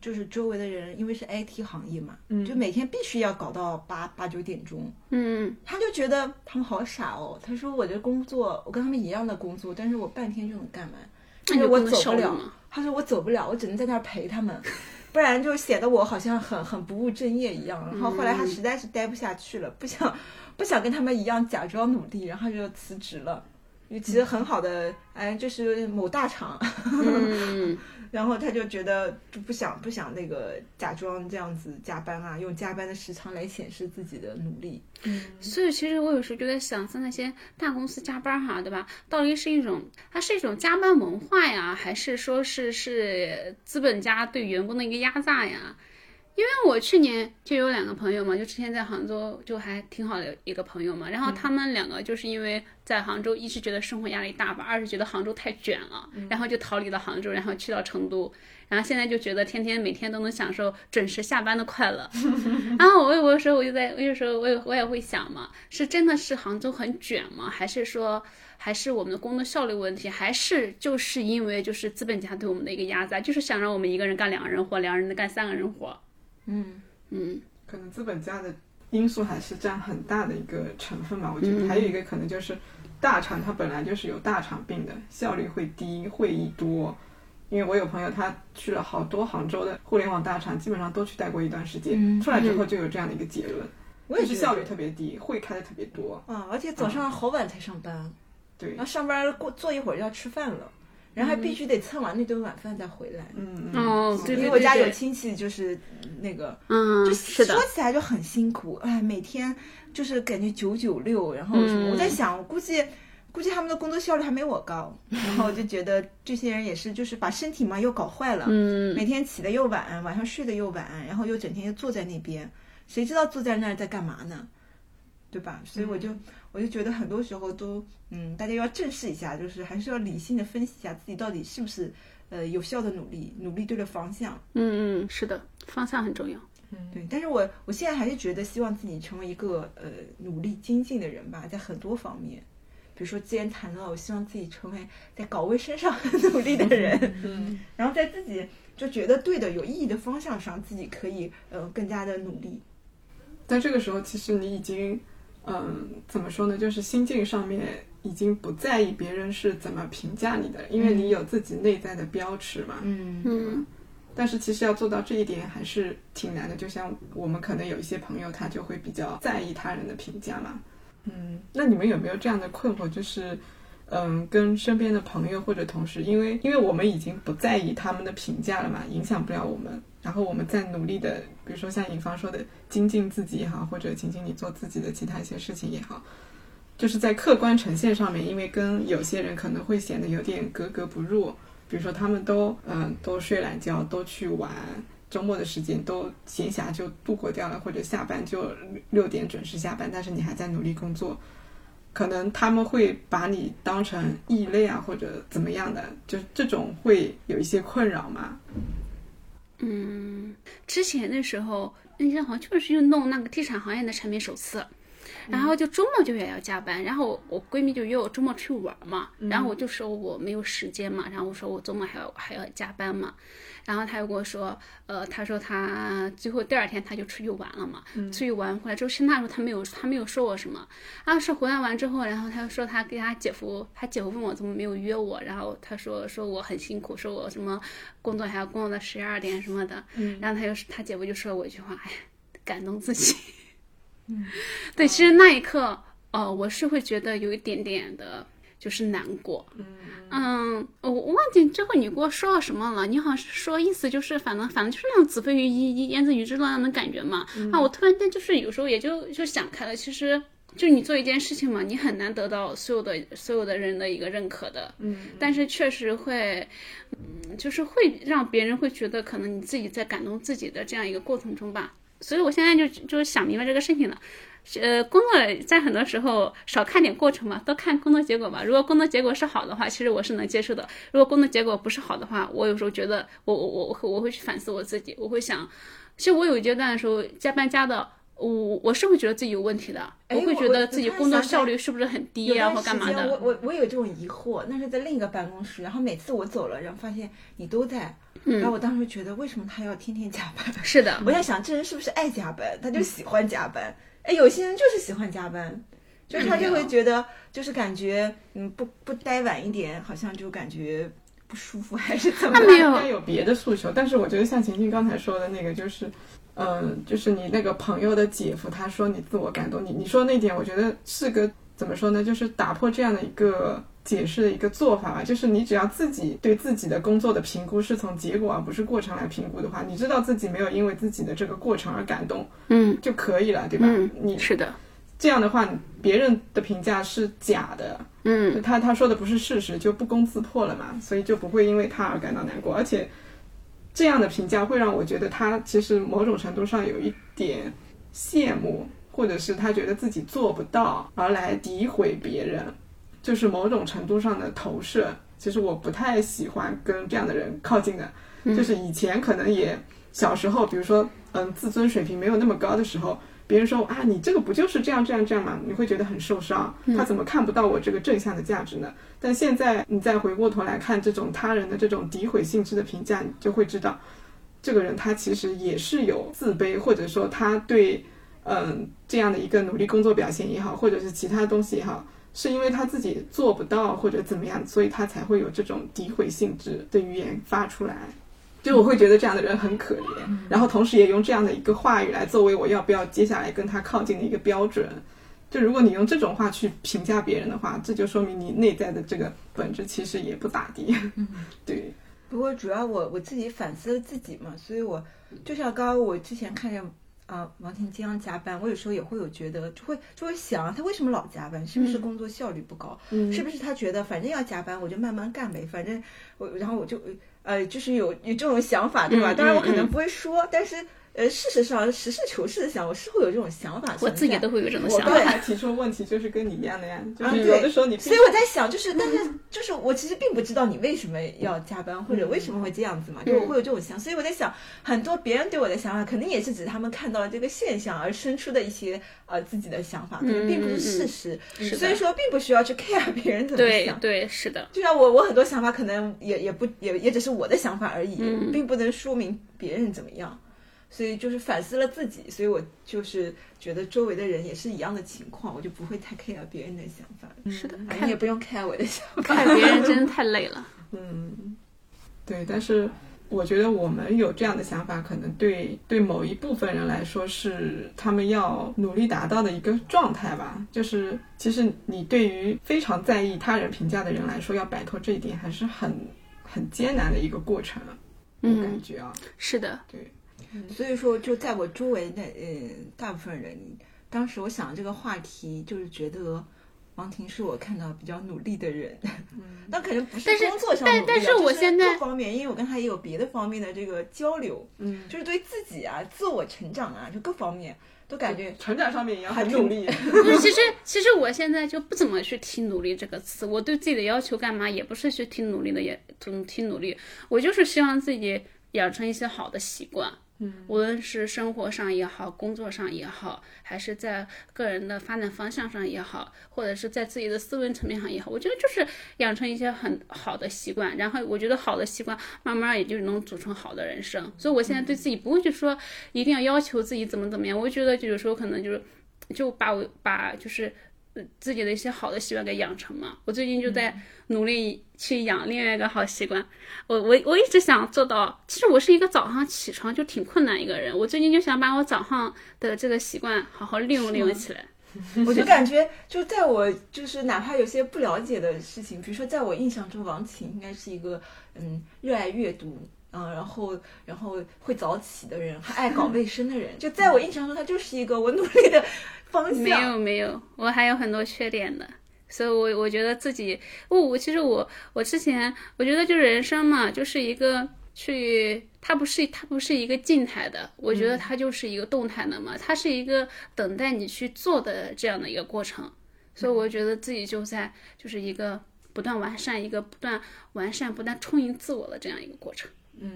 B: 就是周围的人，因为是 IT 行业嘛，就每天必须要搞到八八九点钟。
C: 嗯，
B: 他就觉得他们好傻哦。他说我这工作，我跟他们一样的工作，但是我半天就能干完，但是我走不了。他说我走不了，我只能在那儿陪他们，[LAUGHS] 不然就显得我好像很很不务正业一样。然后后来他实在是待不下去了，不想不想跟他们一样假装努力，然后就辞职了。其实很好的，哎，就是某大厂，[LAUGHS] 然后他就觉得就不想不想那个假装这样子加班啊，用加班的时长来显示自己的努力。
C: 嗯，所以其实我有时候就在想，像那些大公司加班哈，对吧？到底是一种它是一种加班文化呀，还是说是是资本家对员工的一个压榨呀？因为我去年就有两个朋友嘛，就之前在杭州就还挺好的一个朋友嘛，然后他们两个就是因为在杭州一是觉得生活压力大吧，二是觉得杭州太卷了，然后就逃离了杭州，然后去到成都，然后现在就觉得天天每天都能享受准时下班的快乐。[LAUGHS] 然后我有时候我就在，有时候我也我也会想嘛，是真的是杭州很卷吗？还是说还是我们的工作效率问题？还是就是因为就是资本家对我们的一个压榨，就是想让我们一个人干两个人活，两个人干三个人活？
B: 嗯
C: 嗯，
A: 可能资本家的因素还是占很大的一个成分吧。我觉得还有一个可能就是，大厂它本来就是有大厂病的，效率会低，会议多。因为我有朋友他去了好多杭州的互联网大厂，基本上都去待过一段时间，出来之后就有这样的一个结论，我也是效率特别低，会开的特别多。
B: 啊，而且早上好晚才上班，
A: 对，
B: 然后上班过坐一会儿就要吃饭了。然后还必须得蹭完那顿晚饭再回来。
A: 嗯
C: 哦，对
B: 因为我家有亲戚，就是那个，
C: 嗯，
B: 就
C: 说
B: 起来就很辛苦。哎，每天就是感觉九九六，然后什么？我在想，我估计估计他们的工作效率还没我高。[LAUGHS] 然后我就觉得这些人也是，就是把身体嘛又搞坏了，
C: 嗯，
B: 每天起的又晚，晚上睡得又晚，然后又整天又坐在那边，谁知道坐在那儿在干嘛呢？对吧？所以我就我就觉得很多时候都，嗯，大家要正视一下，就是还是要理性的分析一下自己到底是不是呃有效的努力，努力对了方向。
C: 嗯嗯，是的，方向很重要。
B: 嗯，对。但是我我现在还是觉得希望自己成为一个呃努力精进的人吧，在很多方面，比如说之前谈到，我希望自己成为在搞卫生上很努力的人，
A: 嗯，
B: 然后在自己就觉得对的、有意义的方向上，自己可以呃更加的努力。
A: 在这个时候，其实你已经。嗯，怎么说呢？就是心境上面已经不在意别人是怎么评价你的，因为你有自己内在的标尺嘛。
B: 嗯
C: 嗯。
A: 但是其实要做到这一点还是挺难的。就像我们可能有一些朋友，他就会比较在意他人的评价嘛。嗯。那你们有没有这样的困惑？就是，嗯，跟身边的朋友或者同事，因为因为我们已经不在意他们的评价了嘛，影响不了我们。然后我们在努力的，比如说像尹芳说的精进自己也好，或者仅仅你做自己的其他一些事情也好，就是在客观呈现上面，因为跟有些人可能会显得有点格格不入。比如说他们都嗯都睡懒觉，都去玩，周末的时间都闲暇就度过掉了，或者下班就六点准时下班，但是你还在努力工作，可能他们会把你当成异类啊，或者怎么样的，就这种会有一些困扰嘛。
C: 嗯，之前的时候，那天好像就是又弄那个地产行业的产品手册，然后就周末就也要加班，然后我闺蜜就约我周末去玩嘛，然后我就说我没有时间嘛，然后我说我周末还要还要加班嘛。然后他又跟我说，呃，他说他最后第二天他就出去玩了嘛，出去玩回来之后，其实那时候他没有他没有说我什么，啊是回来完之后，然后他说他跟他姐夫，他姐夫问我怎么没有约我，然后他说说我很辛苦，说我什么工作还要工作到十二点什么的，然后他就他姐夫就说我一句话，哎，感动自己，
B: 嗯，[LAUGHS]
C: 对，其实那一刻，哦，我是会觉得有一点点的。就是难过，嗯，我我忘记最后你给我说了什么了。你好像是说意思就是，反正反正就是那种子非鱼焉焉知鱼之乐那样的感觉嘛。啊，我突然间就是有时候也就就想开了，其实就你做一件事情嘛，你很难得到所有的所有的人的一个认可的。
A: 嗯，
C: 但是确实会，嗯，就是会让别人会觉得可能你自己在感动自己的这样一个过程中吧。所以我现在就就想明白这个事情了。呃，工作在很多时候少看点过程嘛，多看工作结果吧。如果工作结果是好的话，其实我是能接受的；如果工作结果不是好的话，我有时候觉得我我我我会去反思我自己，我会想，其实我有一阶段的时候加班加的，我我是会觉得自己有问题的，我会觉得自己工作效率是不是很低呀，或干嘛的。
B: 我我我有这种疑惑，那是在另一个办公室，然后每次我走了，然后发现你都在，然后我当时觉得为什么他要天天加班？
C: 是的，
B: 我在想这人是不是爱加班，他就喜欢加班。哎，有些人就是喜欢加班，就是他就会觉得，就是感觉，嗯，不不待晚一点，好像就感觉不舒服，还是怎么？
C: 他没有，
A: 应该有别的诉求。但是我觉得像晴晴刚才说的那个，就是，嗯，就是你那个朋友的姐夫，他说你自我感动，你你说那点，我觉得是个怎么说呢？就是打破这样的一个。解释的一个做法吧，就是你只要自己对自己的工作的评估是从结果而不是过程来评估的话，你知道自己没有因为自己的这个过程而感动，
C: 嗯，
A: 就可以了，对吧？你
C: 是的，
A: 这样的话，别人的评价是假的，
C: 嗯，
A: 他他说的不是事实，就不攻自破了嘛，所以就不会因为他而感到难过，而且这样的评价会让我觉得他其实某种程度上有一点羡慕，或者是他觉得自己做不到而来诋毁别人。就是某种程度上的投射，其实我不太喜欢跟这样的人靠近的。就是以前可能也小时候，比如说，嗯，自尊水平没有那么高的时候，别人说啊，你这个不就是这样这样这样吗？你会觉得很受伤。他怎么看不到我这个正向的价值呢？但现在你再回过头来看这种他人的这种诋毁性质的评价，你就会知道，这个人他其实也是有自卑，或者说他对嗯这样的一个努力工作表现也好，或者是其他东西也好。是因为他自己做不到或者怎么样，所以他才会有这种诋毁性质的语言发出来。就我会觉得这样的人很可怜，然后同时也用这样的一个话语来作为我要不要接下来跟他靠近的一个标准。就如果你用这种话去评价别人的话，这就说明你内在的这个本质其实也不咋地。[LAUGHS] 对。
B: 不过主要我我自己反思了自己嘛，所以我就像刚刚我之前看见。啊，王婷经常加班，我有时候也会有觉得，就会就会想，他为什么老加班？是不是工作效率不高？是不是他觉得反正要加班，我就慢慢干呗？反正我，然后我就呃，就是有有这种想法，对吧？当然我可能不会说，但是。呃，事实上，实事求是的想，我是会有这种想法。
C: 我自己都会有这种想法。
A: 我刚才提出问题，就是跟你一样的呀，就是有的时候你。
B: 所以我在想，就是，但是，就是我其实并不知道你为什么要加班，或者为什么会这样子嘛，就我会有这种想。所以我在想，很多别人对我的想法，肯定也是指他们看到了这个现象而生出的一些呃自己的想法，可能并不是事实。所以说，并不需要去 care [LAUGHS] 别人怎么
C: 想。对对，是的。
B: 就像我，我很多想法可能也也不也也只是我的想法而已，并不能说明别人怎么样。所以就是反思了自己，所以我就是觉得周围的人也是一样的情况，我就不会太 care 别人的想法。
C: 是的，
B: 你也不用 care 我的想法，
C: 看别人真的太累了。[LAUGHS]
A: 嗯，对，但是我觉得我们有这样的想法，可能对对某一部分人来说是他们要努力达到的一个状态吧。就是其实你对于非常在意他人评价的人来说，要摆脱这一点还是很很艰难的一个过程。嗯，感觉啊，
C: 是的，
A: 对。
B: 所以说，就在我周围的呃大部分人，当时我想这个话题，就是觉得王婷是我看到比较努力的人。嗯，[LAUGHS] 那可能不是工作上
C: 但但是我现在
B: 各方面，因为我跟他也有别的方面的这个交流。嗯，就是对自己啊、自我成长啊，就各方面都感觉
A: 成长上面也要很努力。[LAUGHS]
C: 其实其实我现在就不怎么去提努力这个词，我对自己的要求干嘛也不是去听努力的，也怎听努力，我就是希望自己养成一些好的习惯。无论是生活上也好，工作上也好，还是在个人的发展方向上也好，或者是在自己的思维层面上也好，我觉得就是养成一些很好的习惯，然后我觉得好的习惯慢慢也就能组成好的人生。所以我现在对自己不会去说一定要要求自己怎么怎么样，我觉得就有时候可能就是就把我把就是。自己的一些好的习惯给养成嘛，我最近就在努力去养另外一个好习惯。我我我一直想做到，其实我是一个早上起床就挺困难一个人，我最近就想把我早上的这个习惯好好利用利用起来。
B: 我就感觉，就在我就是哪怕有些不了解的事情，比如说在我印象中，王琴应该是一个嗯热爱阅读嗯，然后然后会早起的人，还爱搞卫生的人，就在我印象中，他就是一个我努力的方向。
C: 没有没有，我还有很多缺点的，所以，我我觉得自己，我我其实我我之前我觉得就人生嘛，就是一个去，它不是它不是一个静态的，我觉得它就是一个动态的嘛，它是一个等待你去做的这样的一个过程，所以我觉得自己就在就是一个不断完善，一个不断完善、不断充盈自我的这样一个过程。
A: 嗯，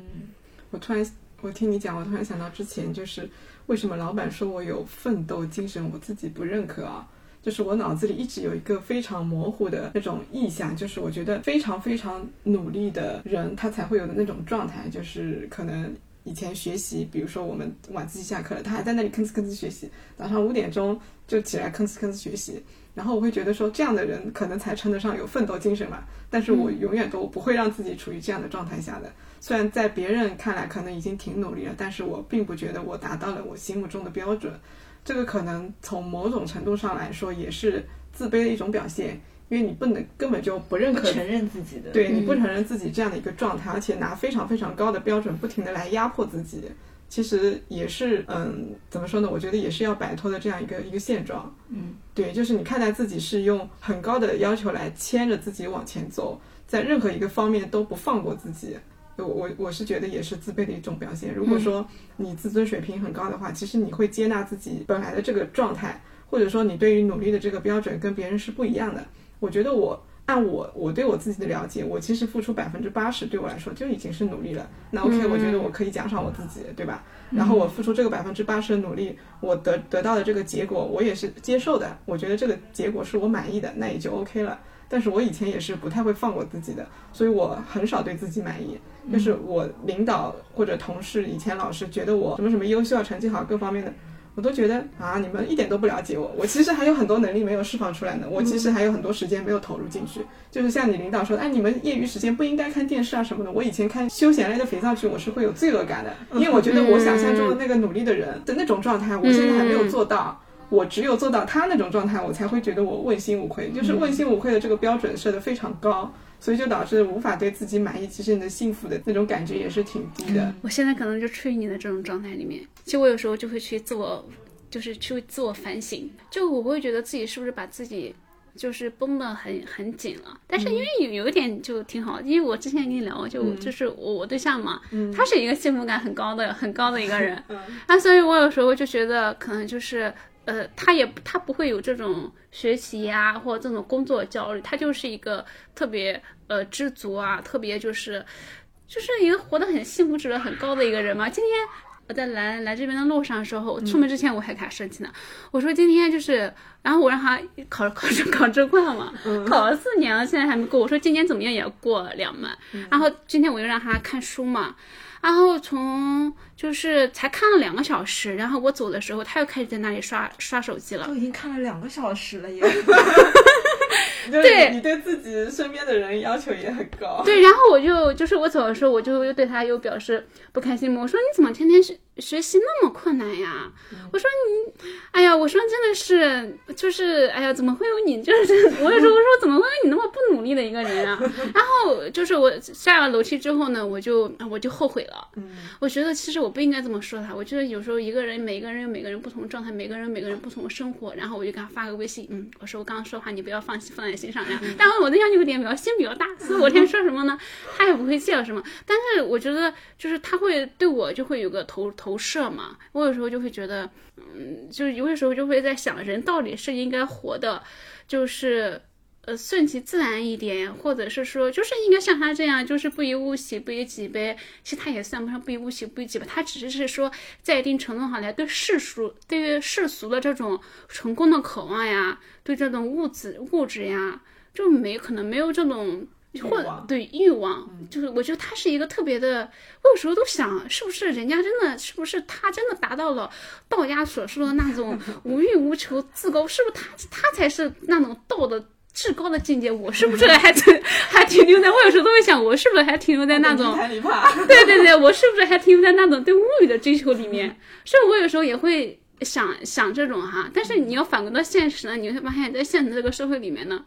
A: 我突然我听你讲，我突然想到之前就是。为什么老板说我有奋斗精神？我自己不认可啊！就是我脑子里一直有一个非常模糊的那种意象，就是我觉得非常非常努力的人，他才会有的那种状态，就是可能以前学习，比如说我们晚自习下课了，他还在那里吭哧吭哧学习，早上五点钟就起来吭哧吭哧学习，然后我会觉得说这样的人可能才称得上有奋斗精神吧。但是我永远都不会让自己处于这样的状态下的。虽然在别人看来可能已经挺努力了，但是我并不觉得我达到了我心目中的标准。这个可能从某种程度上来说也是自卑的一种表现，因为你不能根本就不认可
B: 承认自己的，
A: 对你不承认自己这样的一个状态，而且拿非常非常高的标准不停的来压迫自己，其实也是嗯，怎么说呢？我觉得也是要摆脱的这样一个一个现状。
B: 嗯，
A: 对，就是你看待自己是用很高的要求来牵着自己往前走，在任何一个方面都不放过自己。我我我是觉得也是自卑的一种表现。如果说你自尊水平很高的话，其实你会接纳自己本来的这个状态，或者说你对于努力的这个标准跟别人是不一样的。我觉得我按我我对我自己的了解，我其实付出百分之八十对我来说就已经是努力了。那 OK，我觉得我可以奖赏我自己，对吧？然后我付出这个百分之八十的努力，我得得到的这个结果我也是接受的。我觉得这个结果是我满意的，那也就 OK 了。但是我以前也是不太会放过自己的，所以我很少对自己满意。就是我领导或者同事以前老是觉得我什么什么优秀啊，成绩好各方面的，我都觉得啊，你们一点都不了解我。我其实还有很多能力没有释放出来呢，我其实还有很多时间没有投入进去。就是像你领导说，哎，你们业余时间不应该看电视啊什么的。我以前看休闲类的肥皂剧，我是会有罪恶感的，因为我觉得我想象中的那个努力的人的那种状态，我现在还没有做到。我只有做到他那种状态，我才会觉得我问心无愧。就是问心无愧的这个标准设得非常高。所以就导致无法对自己满意。其实你的幸福的那种感觉也是挺低的。
C: 我现在可能就处于你的这种状态里面。其实我有时候就会去自我，就是去自我反省，就我会觉得自己是不是把自己。就是绷得很很紧了，但是因为有有一点就挺好，因为我之前跟你聊过，就就是我我对象嘛，他是一个幸福感很高的很高的一个人，啊，[LAUGHS] 所以我有时候就觉得可能就是呃，他也他不会有这种学习呀或者这种工作焦虑，他就是一个特别呃知足啊，特别就是就是一个活得很幸福指数很高的一个人嘛。今天。我在来来这边的路上的时候，出门之前我还给他生气呢。[LAUGHS] 我说今天就是，然后我让他考考考考这块嘛，考了四年了，现在还没过。我说今年怎么样也要过两门。然后今天我又让他看书嘛，然后从就是才看了两个小时，然后我走的时候他又开始在那里刷刷手机了。
B: 都已经看了两个小时了，也。[LAUGHS]
A: 对，你对自己身边的人要求也很高。
C: 对，然后我就就是我走的时候，我就又对他又表示不开心嘛。我说你怎么天天学学习那么困难呀？我说你，哎呀，我说真的是，就是哎呀，怎么会有你？[LAUGHS] 就是我有时候我说怎么会有你那么不努力的一个人啊？[LAUGHS] 然后就是我下了楼梯之后呢，我就我就后悔了。嗯，我觉得其实我不应该这么说他。我觉得有时候一个人，每个人有每个人不同状态，每个人每个人不同的生活。然后我就给他发个微信，嗯，我说我刚刚说话你不要放弃放在。心上呀，但我对象有点比较心比较大，所以我天天说什么呢，[LAUGHS] 他也不会介什么。但是我觉得，就是他会对我就会有个投投射嘛。我有时候就会觉得，嗯，就是有些时候就会在想，人到底是应该活的，就是呃顺其自然一点，或者是说，就是应该像他这样，就是不以物喜，不以己悲。其实他也算不上不以物喜，不以己悲，他只是说在一定程度上来对世俗，对于世俗的这种成功的渴望呀。对这种物质物质呀，就没可能没有这种或对欲望，就是我觉得他是一个特别的。我有时候都想，是不是人家真的是不是他真的达到了道家所说的那种 [LAUGHS] 无欲无求自高？是不是他他才是那种道的至高的境界？我是不是还 [LAUGHS] 还停留在？我有时候都会想，我是不是还停留在那种？对 [LAUGHS] 对对，我是不是还停留在那种对物欲的追求里面？所以，我有时候也会。想想这种哈，但是你要反观到现实呢，你会发现在现实这个社会里面呢，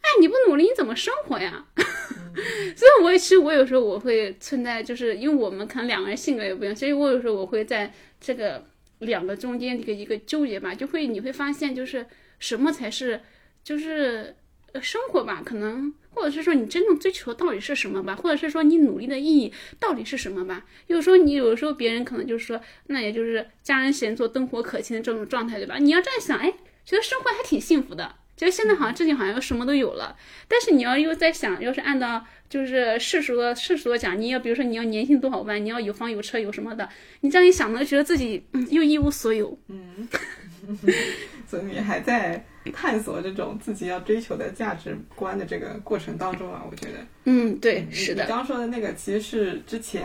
C: 哎，你不努力你怎么生活呀？[LAUGHS] 所以，我其实我有时候我会存在，就是因为我们可能两个人性格也不一样，所以我有时候我会在这个两个中间一个一个纠结吧，就会你会发现，就是什么才是就是生活吧，可能。或者是说你真正追求到底是什么吧？或者是说你努力的意义到底是什么吧？有时候你有时候别人可能就是说，那也就是家人闲坐灯火可亲的这种状态，对吧？你要这样想，哎，觉得生活还挺幸福的，觉得现在好像自己好像什么都有了。但是你要又在想，要是按照就是世俗的世俗的讲，你要比如说你要年薪多少万，你要有房有车有什么的，你这样一想呢，觉得自己又一无所有。
A: 嗯，[LAUGHS] [LAUGHS] 所以你还在。探索这种自己要追求的价值观的这个过程当中啊，我觉得，
C: 嗯，对，是的。
A: 你刚说的那个其实是之前，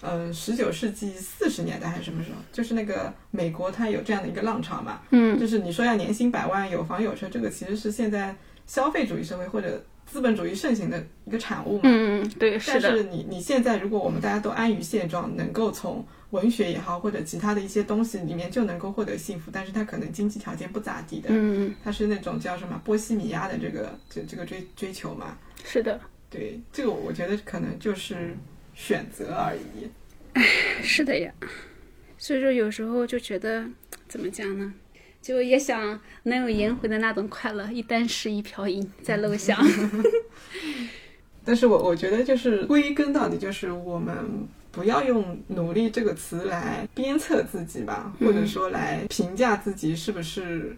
A: 嗯，十九世纪四十年代还是什么时候？就是那个美国它有这样的一个浪潮嘛，
C: 嗯，
A: 就是你说要年薪百万、有房有车，这个其实是现在消费主义社会或者资本主义盛行的一个产物嘛。
C: 嗯嗯，对，是
A: 的。但是你你现在如果我们大家都安于现状，能够从文学也好，或者其他的一些东西里面就能够获得幸福，但是他可能经济条件不咋地的，
C: 嗯，
A: 他是那种叫什么波西米亚的这个这这个追追求嘛，
C: 是的，
A: 对，这个我觉得可能就是选择而已，
C: 唉，[LAUGHS] 是的呀，所以说有时候就觉得怎么讲呢，就也想能有颜回的那种快乐，一箪食一瓢饮在陋巷，[LAUGHS]
A: 但是我我觉得就是归根到底就是我们。不要用“努力”这个词来鞭策自己吧，或者说来评价自己是不是，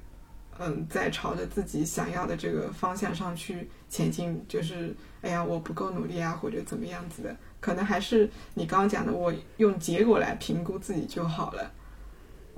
A: 嗯，在朝着自己想要的这个方向上去前进。就是，哎呀，我不够努力啊，或者怎么样子的，可能还是你刚刚讲的，我用结果来评估自己就好了。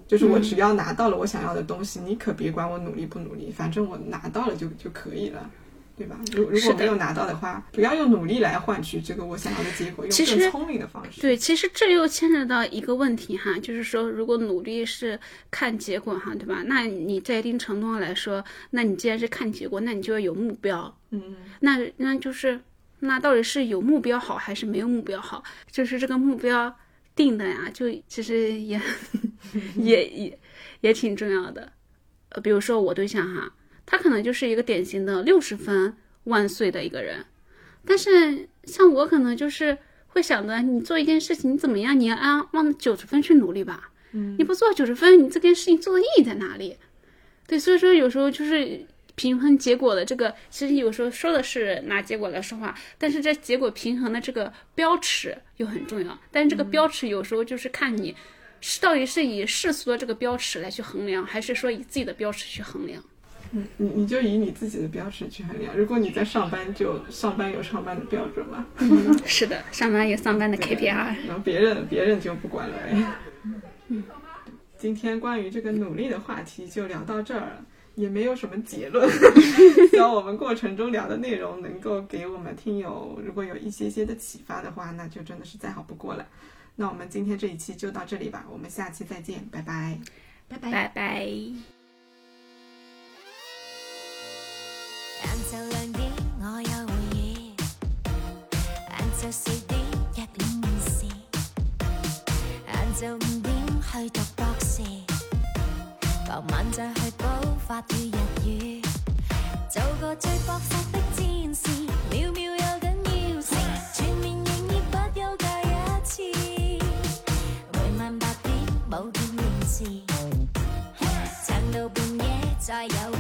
A: 就是我只要拿到了我想要的东西，你可别管我努力不努力，反正我拿到了就就可以了。对吧？如如果没有拿到的话，不要用努力来换取这个我想要的结果，用更聪明的方式。
C: 对，其实这又牵扯到一个问题哈，就是说，如果努力是看结果哈，对吧？那你在一定程度上来说，那你既然是看结果，那你就要有目标。
A: 嗯，
C: 那那就是那到底是有目标好还是没有目标好？就是这个目标定的呀，就其实也 [LAUGHS] 也也也挺重要的。呃，比如说我对象哈。他可能就是一个典型的六十分万岁的一个人，但是像我可能就是会想着，你做一件事情，你怎么样，你要按往九十分去努力吧。
A: 嗯，
C: 你不做九十分，你这件事情做的意义在哪里？对，所以说有时候就是平衡结果的这个，其实有时候说的是拿结果来说话，但是这结果平衡的这个标尺又很重要。但是这个标尺有时候就是看你是到底是以世俗的这个标尺来去衡量，还是说以自己的标尺去衡量。
A: 嗯，你你就以你自己的标准去衡量。如果你在上班，就上班有上班的标准嘛。
C: 嗯，是的，上班有上班的 KPI。
A: 然后别人别人就不管了呗。嗯，今天关于这个努力的话题就聊到这儿，也没有什么结论。[LAUGHS] 希望我们过程中聊的内容能够给我们听友，如果有一些些的启发的话，那就真的是再好不过了。那我们今天这一期就到这里吧，我们下期再见，拜拜，
B: 拜拜，
C: 拜拜。
D: 晏晝兩點我有會議，晏晝四点一邊面試，晏晝五點去讀博士，傍晚再去補法語日語，做個最搏殺的戰士，秒秒有緊要事，全面營業不休假一次，每晚八點冇見電視，撐到半夜再有。